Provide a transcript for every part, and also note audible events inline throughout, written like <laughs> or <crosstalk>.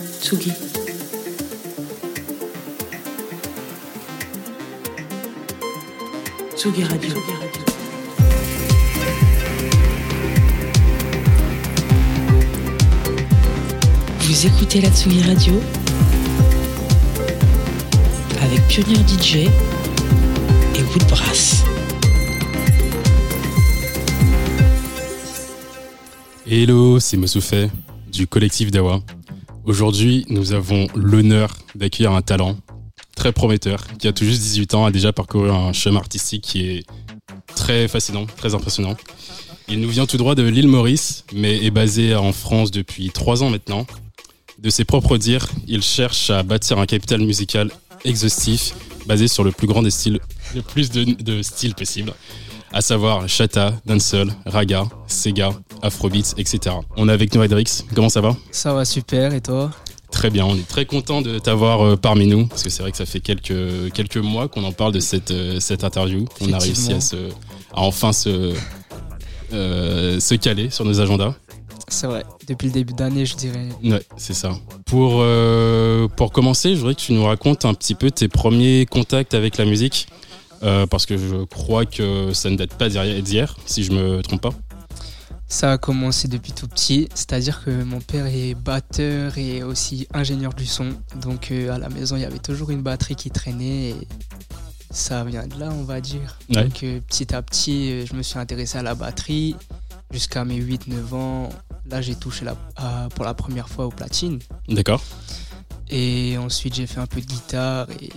Tsugi. Tsugi Radio. Vous écoutez la Tsugi Radio avec Pionnier DJ et Woodbrass. Hello, c'est Moussoufet du collectif Dawa. Aujourd'hui, nous avons l'honneur d'accueillir un talent très prometteur qui a tout juste 18 ans, a déjà parcouru un chemin artistique qui est très fascinant, très impressionnant. Il nous vient tout droit de l'île Maurice, mais est basé en France depuis 3 ans maintenant. De ses propres dires, il cherche à bâtir un capital musical exhaustif basé sur le plus grand des styles, le plus de, de styles possibles, à savoir chata, dancehall, raga, sega, afrobeats, etc. On est avec nous Edrix, comment ça va? Ça va super, et toi? Très bien, on est très content de t'avoir euh, parmi nous, parce que c'est vrai que ça fait quelques, quelques mois qu'on en parle de cette, euh, cette interview. On a réussi à, se, à enfin se, euh, se caler sur nos agendas. C'est vrai, depuis le début d'année, je dirais. Ouais, c'est ça. Pour, euh, pour commencer, je voudrais que tu nous racontes un petit peu tes premiers contacts avec la musique, euh, parce que je crois que ça ne date pas d'hier, si je me trompe pas. Ça a commencé depuis tout petit, c'est-à-dire que mon père est batteur et aussi ingénieur du son. Donc euh, à la maison, il y avait toujours une batterie qui traînait et ça vient de là, on va dire. Ouais. Donc euh, petit à petit, je me suis intéressé à la batterie jusqu'à mes 8-9 ans. Là, j'ai touché la- à- pour la première fois au platine. D'accord Et ensuite, j'ai fait un peu de guitare et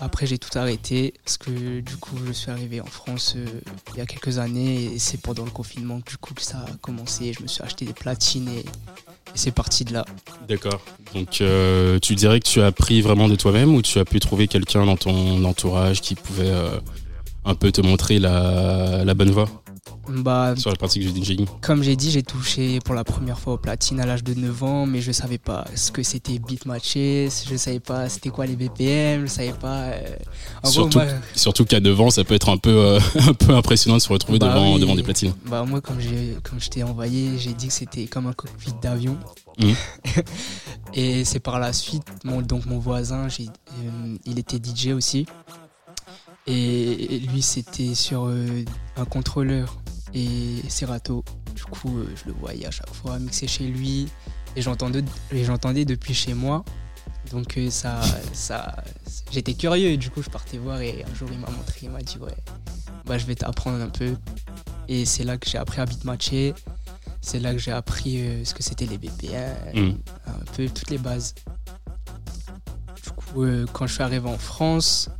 après, j'ai tout arrêté parce que du coup, je suis arrivé en France euh, il y a quelques années et c'est pendant le confinement que du coup ça a commencé. Je me suis acheté des platines et, c'est parti de là. D'accord. Donc euh, tu dirais que tu as appris vraiment de toi-même ou tu as pu trouver quelqu'un dans ton entourage qui pouvait euh, un peu te montrer la bonne voie? Bah, sur la pratique du DJing comme j'ai dit, j'ai touché pour la première fois au platine à l'âge de 9 ans, mais je savais pas ce que c'était beat matché, je savais pas c'était quoi les BPM, je savais pas. euh, en Surtout, surtout qu'à devant, ça peut être un peu, euh, <laughs> un peu impressionnant de se retrouver Bah devant, oui. devant des platines. Bah moi comme comme je t'ai envoyé, j'ai dit que c'était comme un cockpit d'avion. Mhm. <laughs> Et c'est par la suite, mon, donc mon voisin, euh, il était DJ aussi. Et lui c'était sur euh, un contrôleur et Serato. Du coup euh, je le voyais à chaque fois mixer chez lui et j'entendais et j'entendais depuis chez moi. Donc euh, ça, ça, j'étais curieux. Du coup je partais voir et un jour il m'a montré, il m'a dit ouais, bah je vais t'apprendre un peu. Et c'est là que j'ai appris à beatmatcher. C'est là que j'ai appris euh, ce que c'était les BPM, Mm. un peu toutes les bases. Du coup, quand je suis arrivé en France,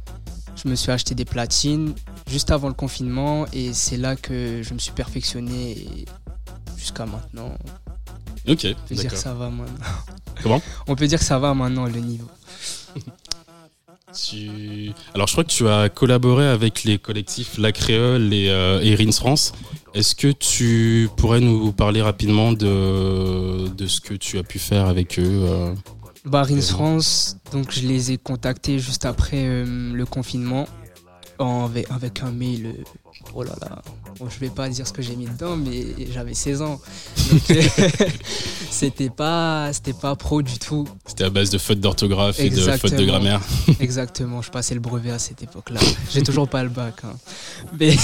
je me suis acheté des platines juste avant le confinement et c'est là que je me suis perfectionné jusqu'à maintenant. Ok, On peut dire que ça va maintenant. <laughs> Comment? On peut dire que ça va maintenant le niveau. <laughs> Tu- Alors, je crois que tu as collaboré avec les collectifs La Créole et, euh, et Rins France. Est-ce que tu pourrais nous parler rapidement de, de ce que tu as pu faire avec eux euh? Barins. France, donc je les ai contactés juste après euh, le confinement en- avec, avec un mail. euh, oh là là, bon, je vais pas dire ce que j'ai mis dedans, mais j'avais 16 ans. <laughs> Euh, <laughs> c'était pas, c'était pas pro du tout. C'était à base de fautes d'orthographe et de fautes de grammaire. <laughs> Exactement, je passais le brevet à cette époque-là. J'ai toujours pas le bac. hein. Mais,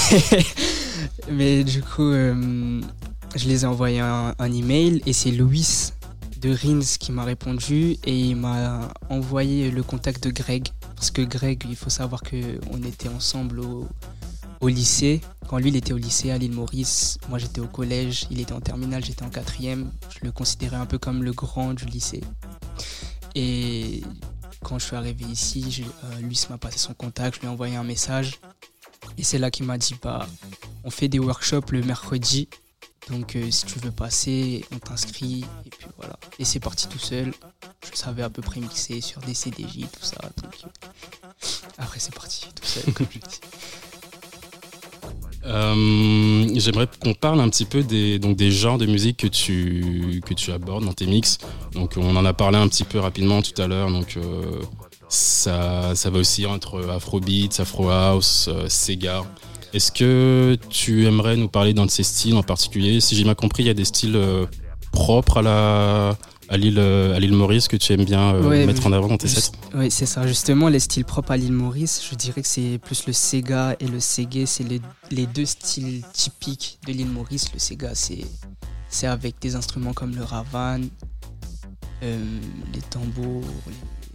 mais du coup, euh, je les ai envoyé un, un email et c'est Louis de Rins qui m'a répondu et il m'a envoyé le contact de Greg. Parce que Greg, il faut savoir qu'on était ensemble au, lycée. Quand lui, il était au lycée à l'île Maurice, moi j'étais au collège, il était en terminale, j'étais en quatrième. Je le considérais un peu comme le grand du lycée. Et quand je suis arrivé ici, euh, lui m'a passé son contact, je lui ai envoyé un message. Et c'est là qu'il m'a dit bah, on fait des workshops le mercredi Donc euh, si tu veux passer, on t'inscrit et puis voilà. Et c'est parti tout seul. Je savais à peu près mixer sur des CDJ, tout ça. Donc, euh, après c'est parti tout seul. Euh, J'aimerais qu'on parle un petit peu des, donc genres de musique que tu, que abordes dans tes mix. Donc on en a parlé un petit peu rapidement tout à l'heure. Donc ça, va aussi entre Afrobeat, Afro House, Sega. Est-ce que tu aimerais nous parler d'un de ces styles en particulier? Si j'ai bien compris, il y a des styles euh, propres à la à l'île euh, à l'île Maurice que tu aimes bien euh, Ouais, mettre en avant dans tes sets? Oui, c'est ça. Justement, les styles propres à l'île Maurice, je dirais que c'est plus le Sega et le Ségué. C'est les, les deux styles typiques de l'île Maurice. Le Sega, c'est c'est avec des instruments comme le ravan, euh, les tambours,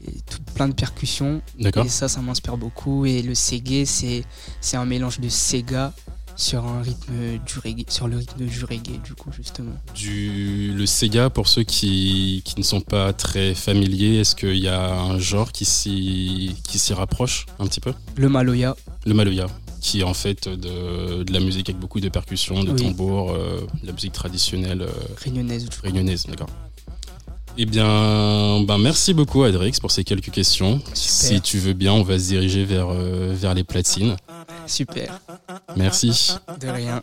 et tout, plein de percussions. D'accord. Et ça, ça m'inspire beaucoup. Et le Ségué, c'est c'est un mélange de Sega sur un rythme du reggae, sur le rythme du reggae, du coup, justement. Du le Sega pour ceux qui, qui ne sont pas très familiers, est-ce qu'il y a un genre qui s'y qui s'y rapproche un petit peu? Le Maloya, Le Maloya, qui est en fait de, de la musique avec beaucoup de percussions, de Oui. tambours, euh, de la musique traditionnelle euh, réunionnaise, réunionnaise, d'accord. Eh bien, ben merci beaucoup Adrix pour ces quelques questions. Si tu veux bien, on va se diriger vers, euh, vers les platines. Super, Merci. de rien.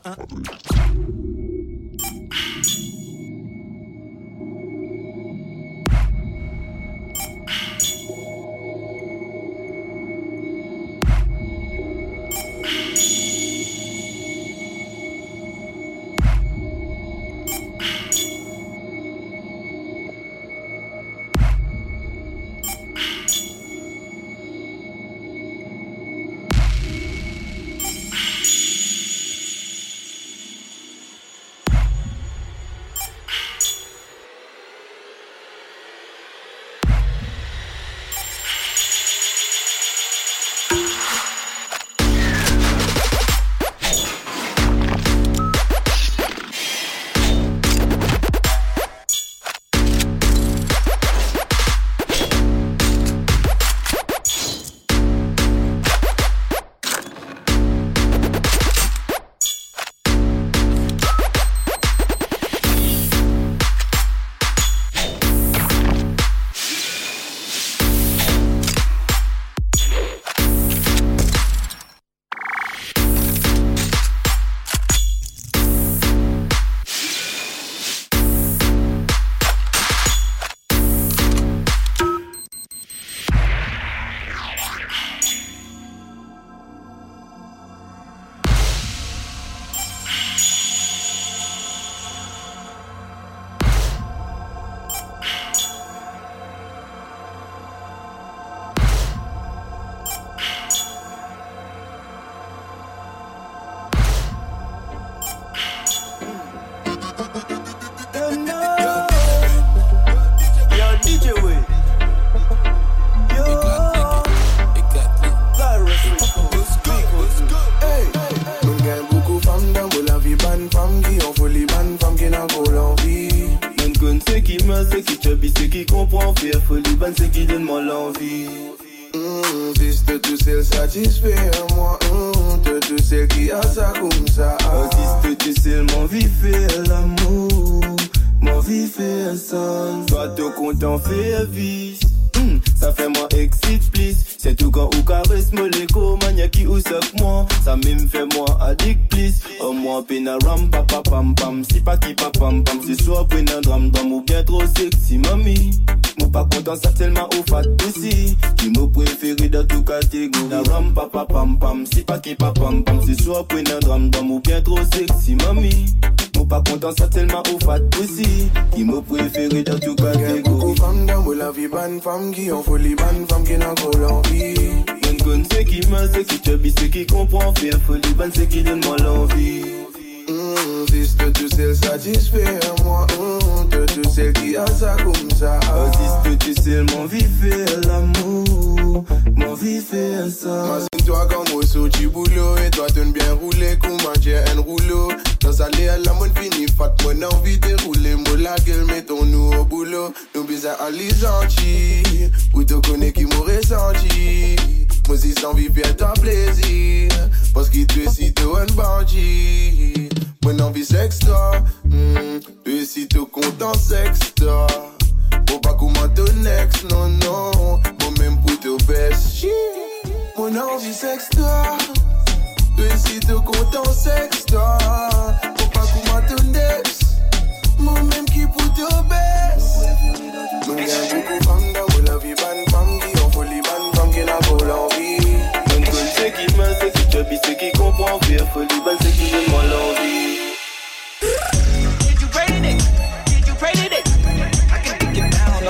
Satisfait moi mm, Te tout sel ki a sa koum sa Artiste, tu sais, mon vie fait l'amour. Mon vie fait un sang Imagine-toi quand moi sous du boulot Et toi t'aimes bien rouler comme manger un rouleau. Dans sa l'air la mon fini fat Mon envie de rouler. Moi la gueule mettons-nous au boulot. Nous bizarres à les gentils Ou te connais qui m'aurait senti. Moi si sans vie faire ta plaisir. Parce qu'il te cite un bandit Mon envie sexe toi mm, Et si te content toi Bon pas comment ton ex non non. Bon même pour te baisse Mon envie sexe toi Et si te content toi Bon pas comment ton ex. Mon même qui pour te baisse Mon Et ceux qui comprennent c'est. Did you pray it? Did you pray it? I can think it down,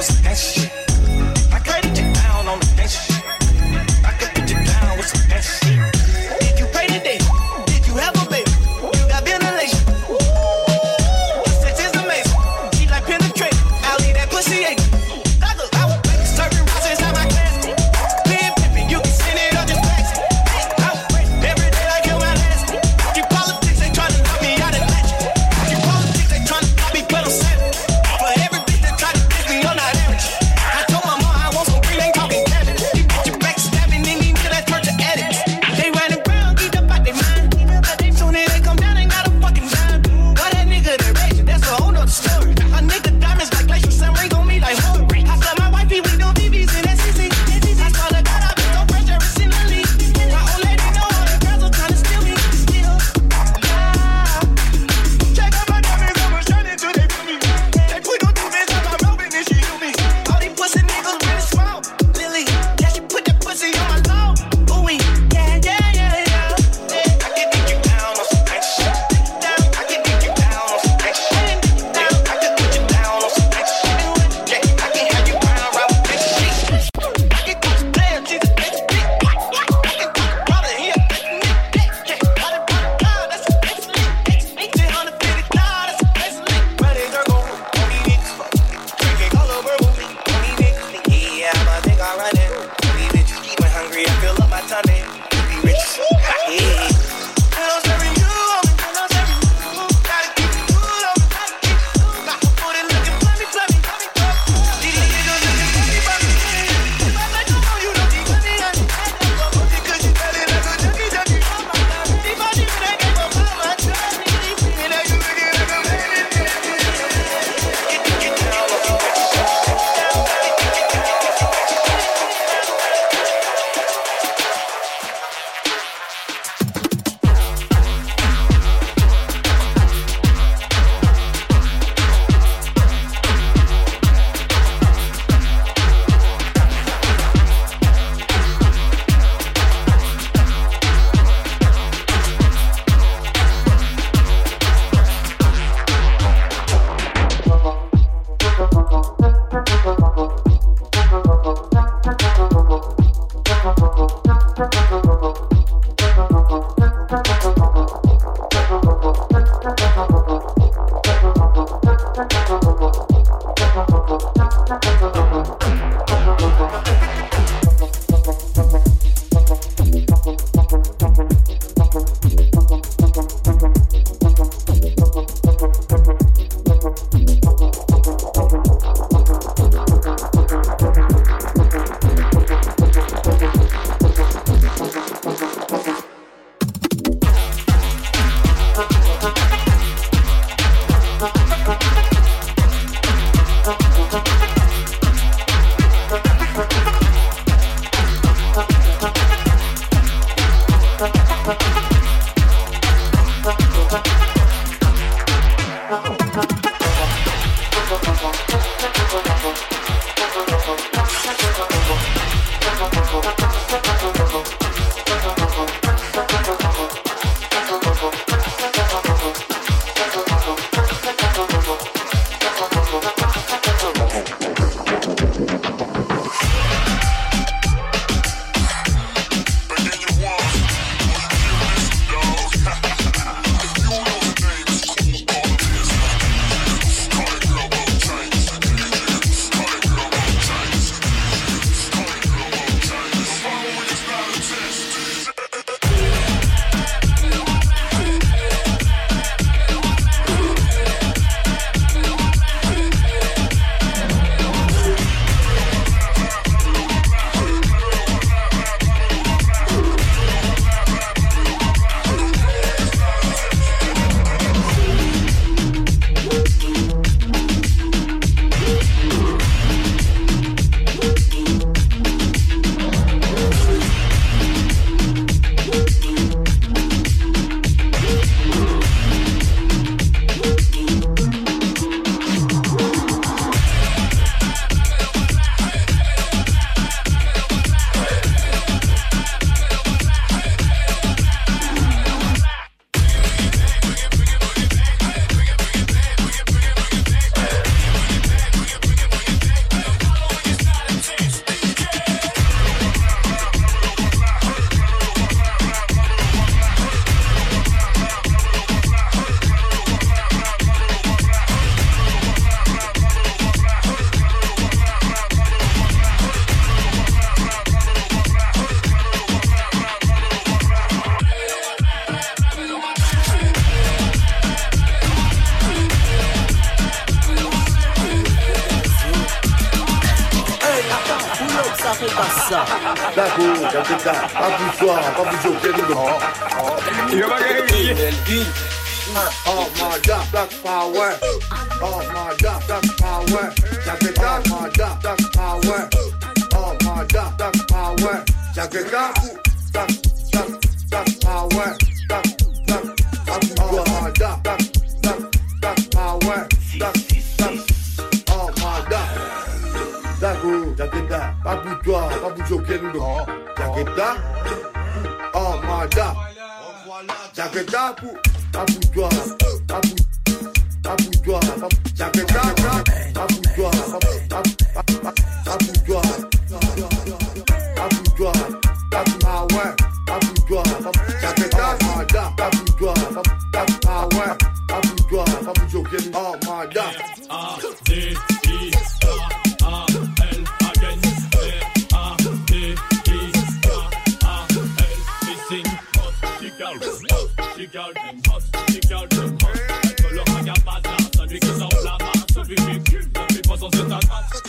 Celui qui s'enflamme, celui qui pue, ne pas sans se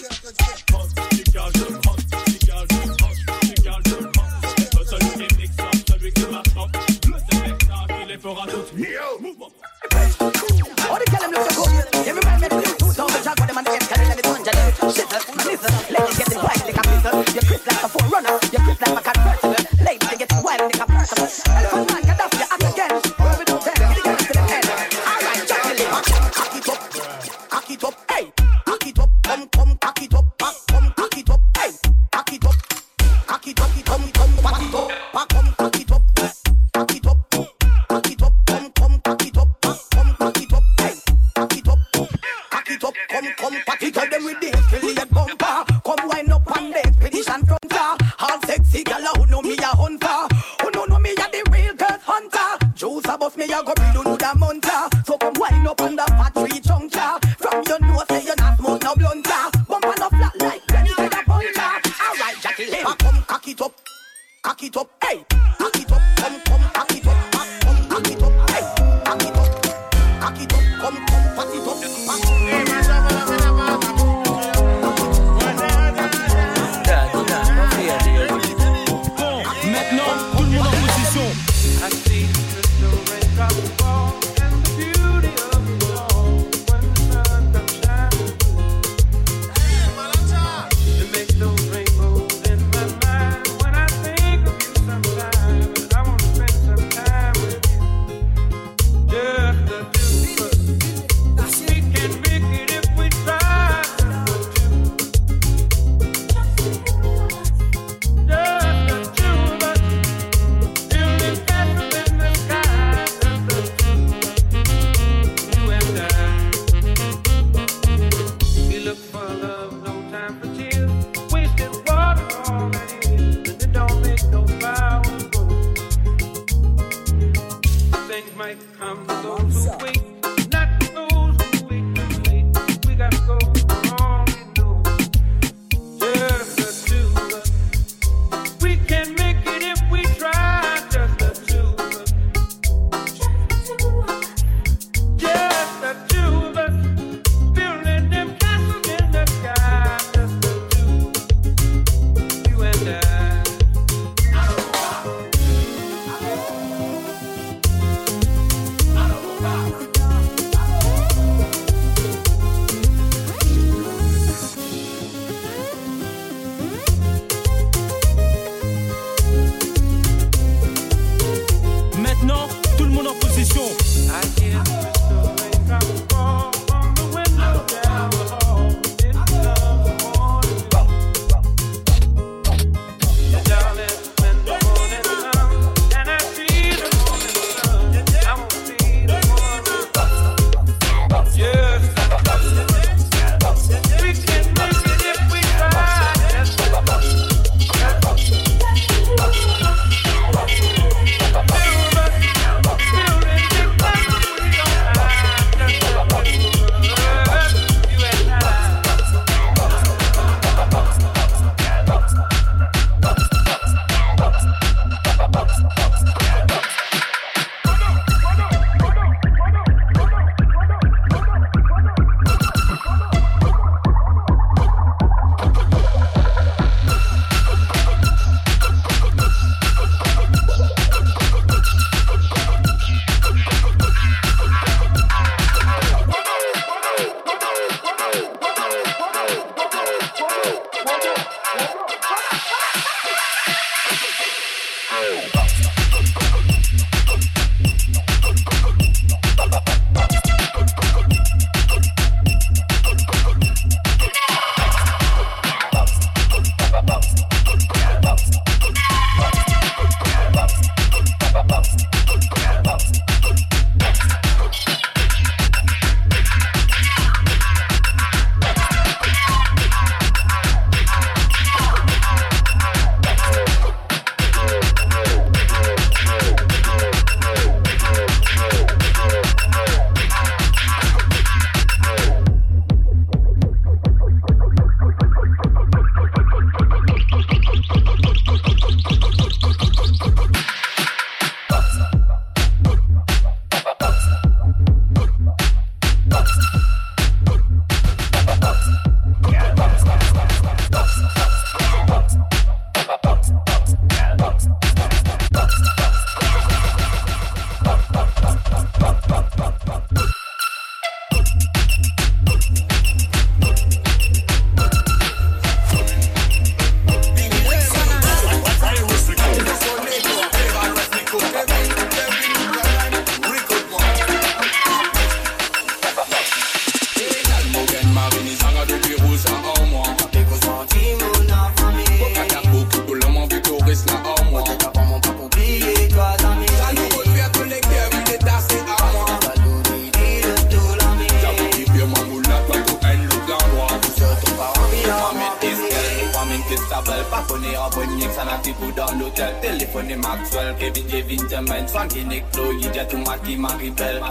Johnny Maxwell, Kevin J. Vinterman, Frankie Nick you just Maribel.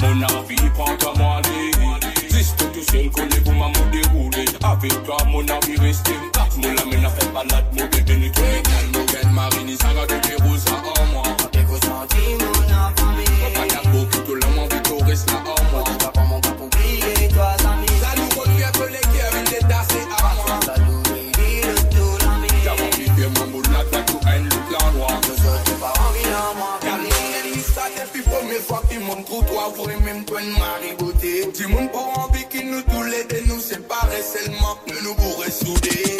Mon avis, prends ta money. Tout seul, connais-vous ma mode. Avec toi, mon avis, restez. Mon lame n'a fait balade, mon bébé, ni tout les calmes. Mon Marie, ni ça va de en moi. T'es ressenti, mon enfant. Mon madame, beaucoup de l'amour, Vito, reste là. avouer même toi de marigoter. Dis-moi pour en qui nous tous les deux nous séparer seulement, nous nous pourrons souder.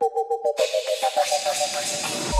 Thank you.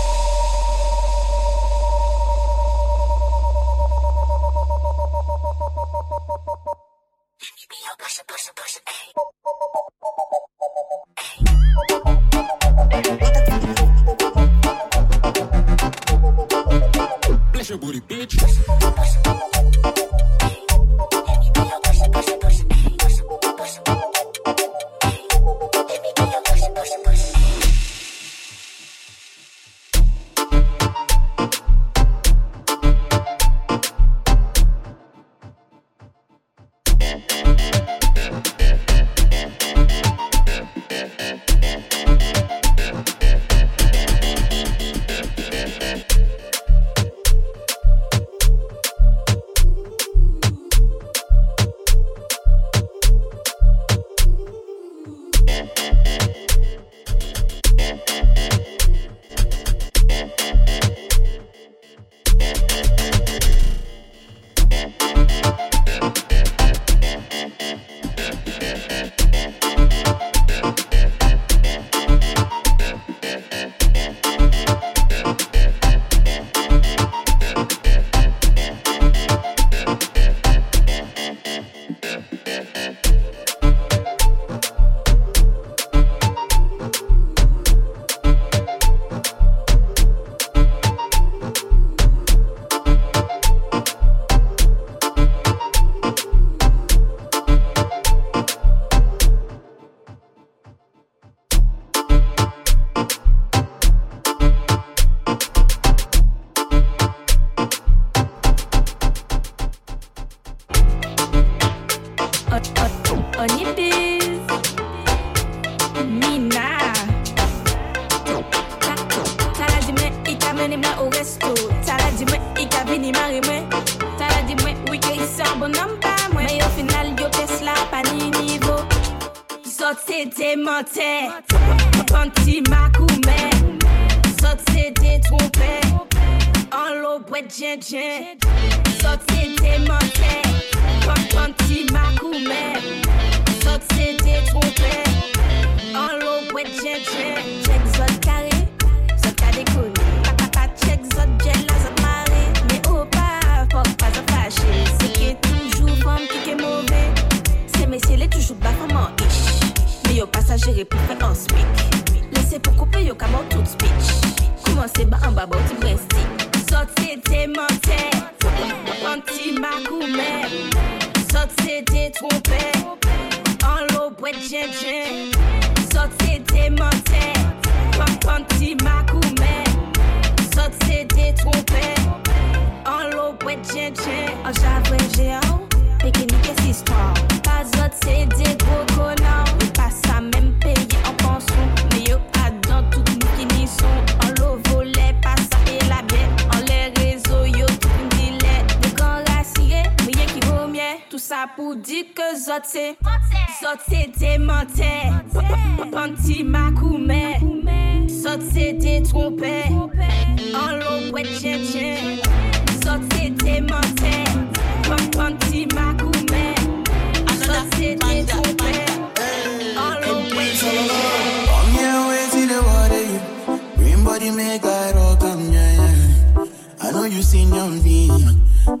me.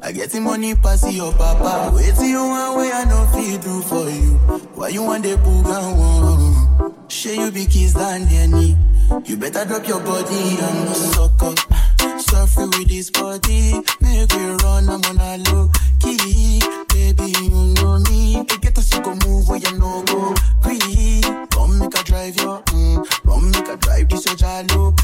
I get the money pass your papa. Wait till you one way I no feel do for you. Why you want the booga one? Share you be kissed and any. You better drop your body and suck up. Suffer with this body, make we run. I'm on a low key, baby. You know me. I get us you go move where you no go. Free, come make a drive your, mm. come make a drive this your jalo.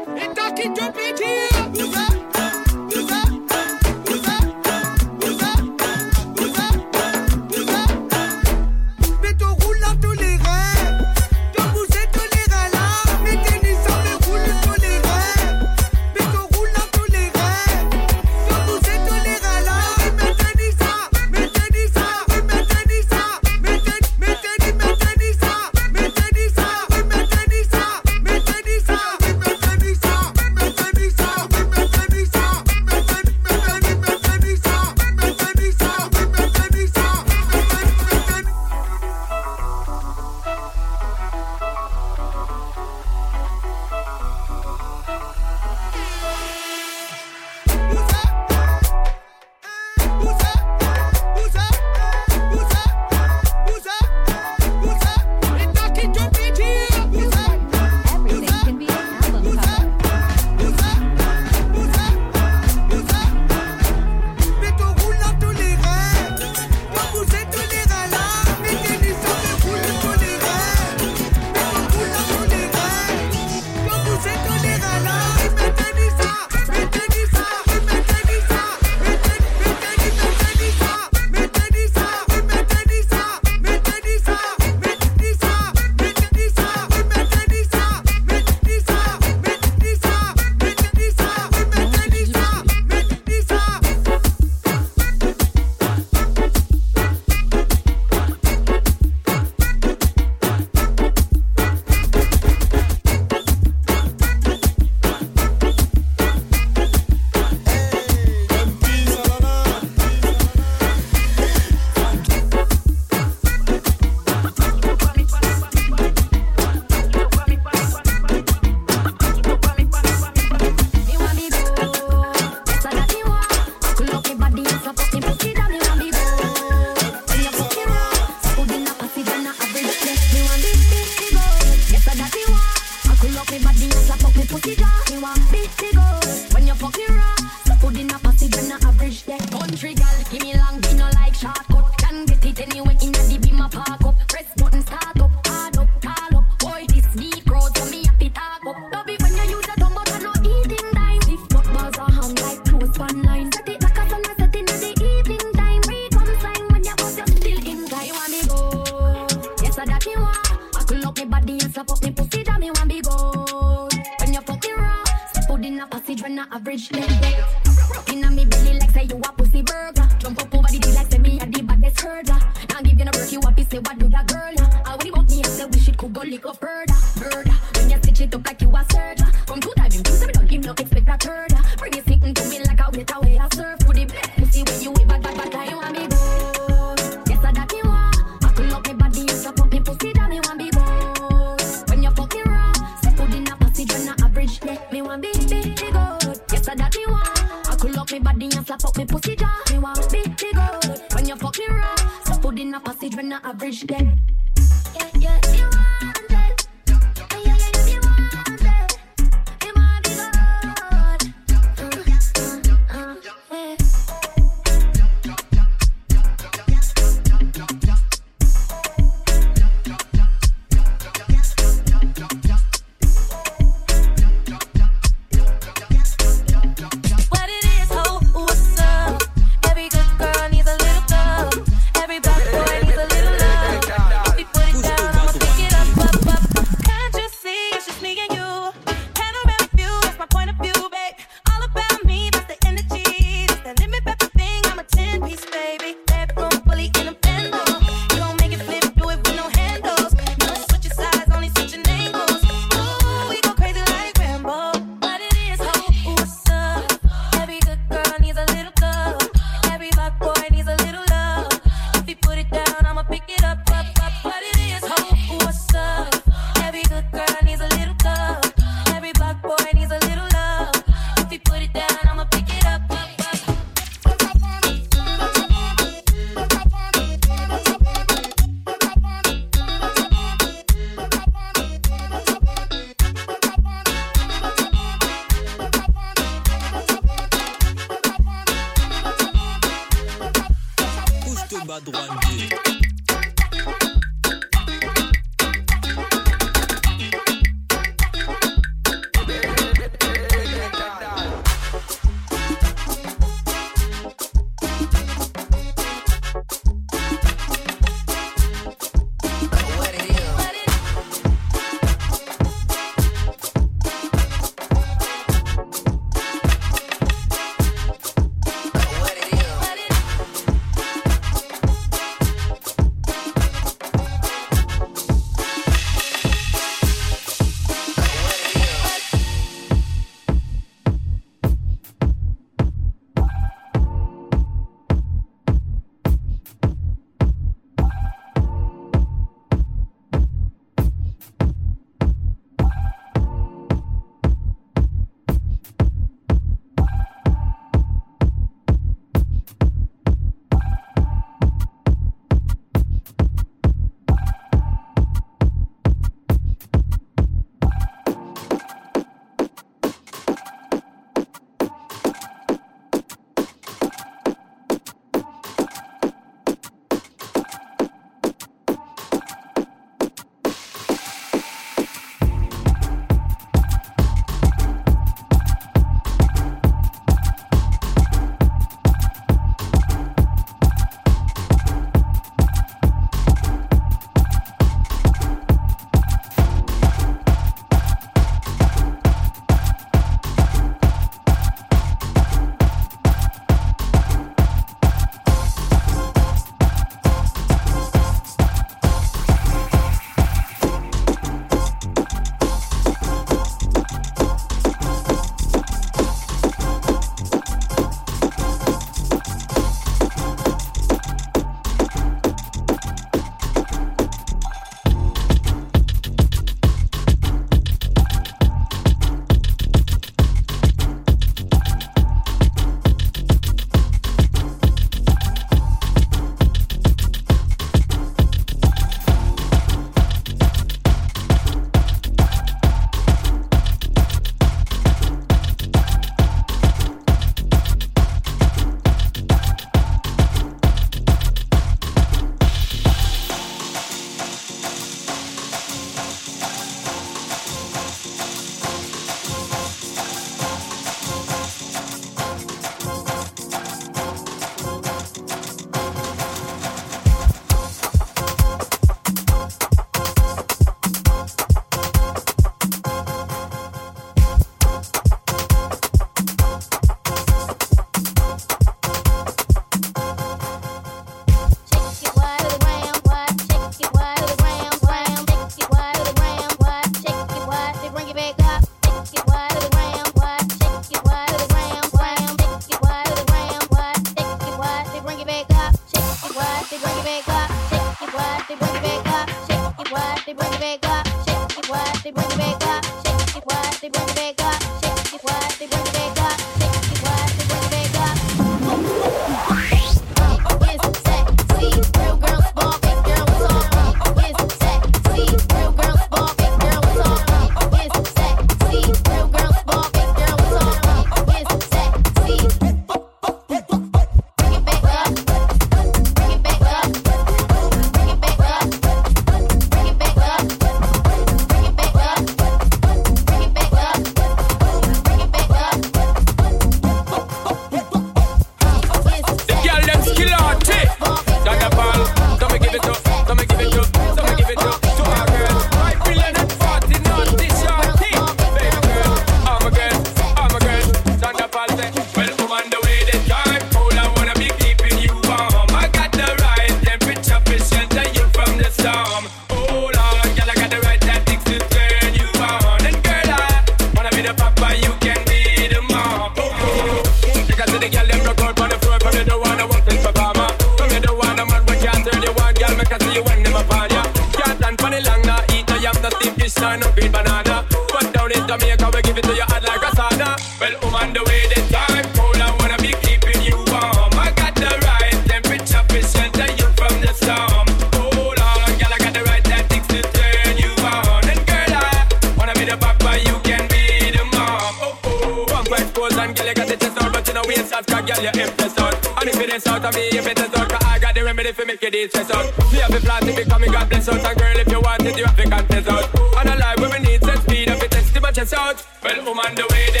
We stress out. Have a plan to become a God bless out. And girl, if you want it, you have to contest out. On a life we need some speed, if it test to my chest out. Well, woman, the way they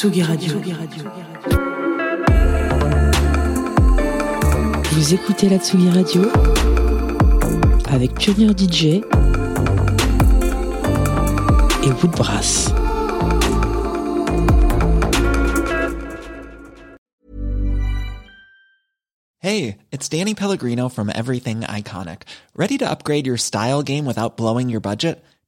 Tsugi Radio. Vous écoutez la Tsugi Radio avec Pionnier DJ et Woodbrass. Hey, it's Danny Pellegrino from Everything Iconic. Ready to upgrade your style game without blowing your budget?